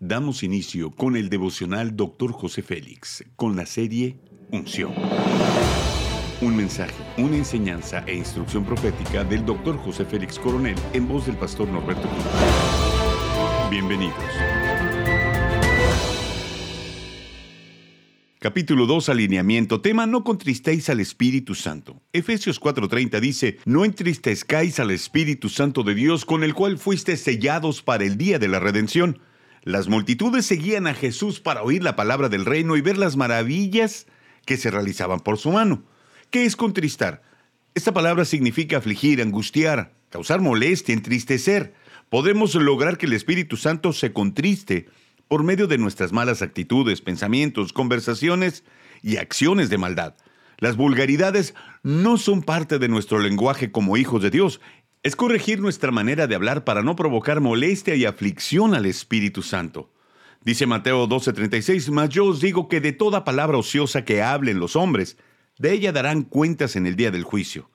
Damos inicio con el devocional Dr. José Félix, con la serie Unción. Un mensaje, una enseñanza e instrucción profética del Dr. José Félix Coronel en voz del pastor Norberto Cruz. Bienvenidos. Capítulo 2, alineamiento. Tema, no contristéis al Espíritu Santo. Efesios 4:30 dice, no entristezcáis al Espíritu Santo de Dios con el cual fuiste sellados para el día de la redención. Las multitudes seguían a Jesús para oír la palabra del reino y ver las maravillas que se realizaban por su mano. ¿Qué es contristar? Esta palabra significa afligir, angustiar, causar molestia, entristecer. Podemos lograr que el Espíritu Santo se contriste por medio de nuestras malas actitudes, pensamientos, conversaciones y acciones de maldad. Las vulgaridades no son parte de nuestro lenguaje como hijos de Dios. Es corregir nuestra manera de hablar para no provocar molestia y aflicción al Espíritu Santo. Dice Mateo 12:36, mas yo os digo que de toda palabra ociosa que hablen los hombres, de ella darán cuentas en el día del juicio.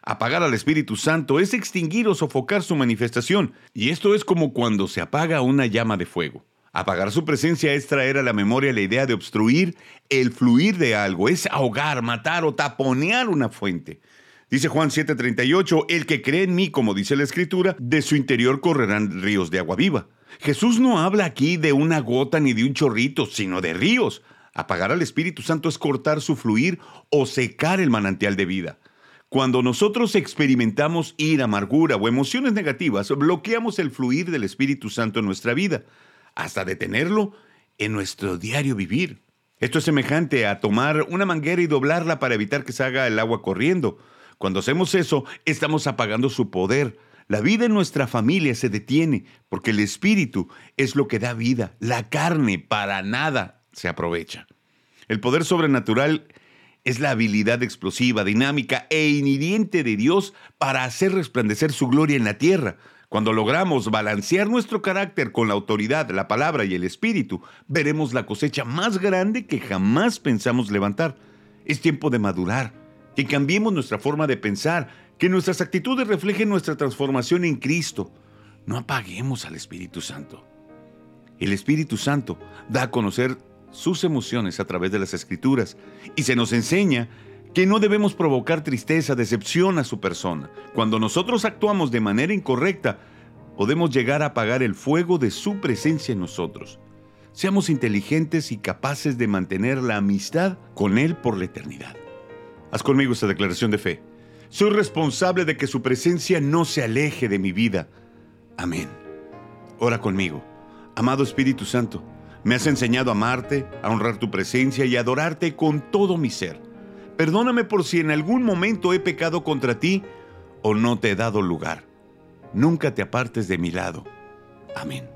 Apagar al Espíritu Santo es extinguir o sofocar su manifestación, y esto es como cuando se apaga una llama de fuego. Apagar su presencia es traer a la memoria la idea de obstruir el fluir de algo, es ahogar, matar o taponear una fuente. Dice Juan 7:38, el que cree en mí, como dice la Escritura, de su interior correrán ríos de agua viva. Jesús no habla aquí de una gota ni de un chorrito, sino de ríos. Apagar al Espíritu Santo es cortar su fluir o secar el manantial de vida. Cuando nosotros experimentamos ira, amargura o emociones negativas, bloqueamos el fluir del Espíritu Santo en nuestra vida hasta detenerlo en nuestro diario vivir. Esto es semejante a tomar una manguera y doblarla para evitar que se haga el agua corriendo. Cuando hacemos eso, estamos apagando su poder. La vida en nuestra familia se detiene porque el espíritu es lo que da vida. La carne para nada se aprovecha. El poder sobrenatural es la habilidad explosiva, dinámica e inhiriente de Dios para hacer resplandecer su gloria en la tierra. Cuando logramos balancear nuestro carácter con la autoridad, la palabra y el espíritu, veremos la cosecha más grande que jamás pensamos levantar. Es tiempo de madurar, que cambiemos nuestra forma de pensar, que nuestras actitudes reflejen nuestra transformación en Cristo. No apaguemos al Espíritu Santo. El Espíritu Santo da a conocer sus emociones a través de las Escrituras y se nos enseña que no debemos provocar tristeza, decepción a su persona. Cuando nosotros actuamos de manera incorrecta, podemos llegar a apagar el fuego de su presencia en nosotros. Seamos inteligentes y capaces de mantener la amistad con Él por la eternidad. Haz conmigo esta declaración de fe. Soy responsable de que su presencia no se aleje de mi vida. Amén. Ora conmigo. Amado Espíritu Santo, me has enseñado a amarte, a honrar tu presencia y a adorarte con todo mi ser. Perdóname por si en algún momento he pecado contra ti o no te he dado lugar. Nunca te apartes de mi lado. Amén.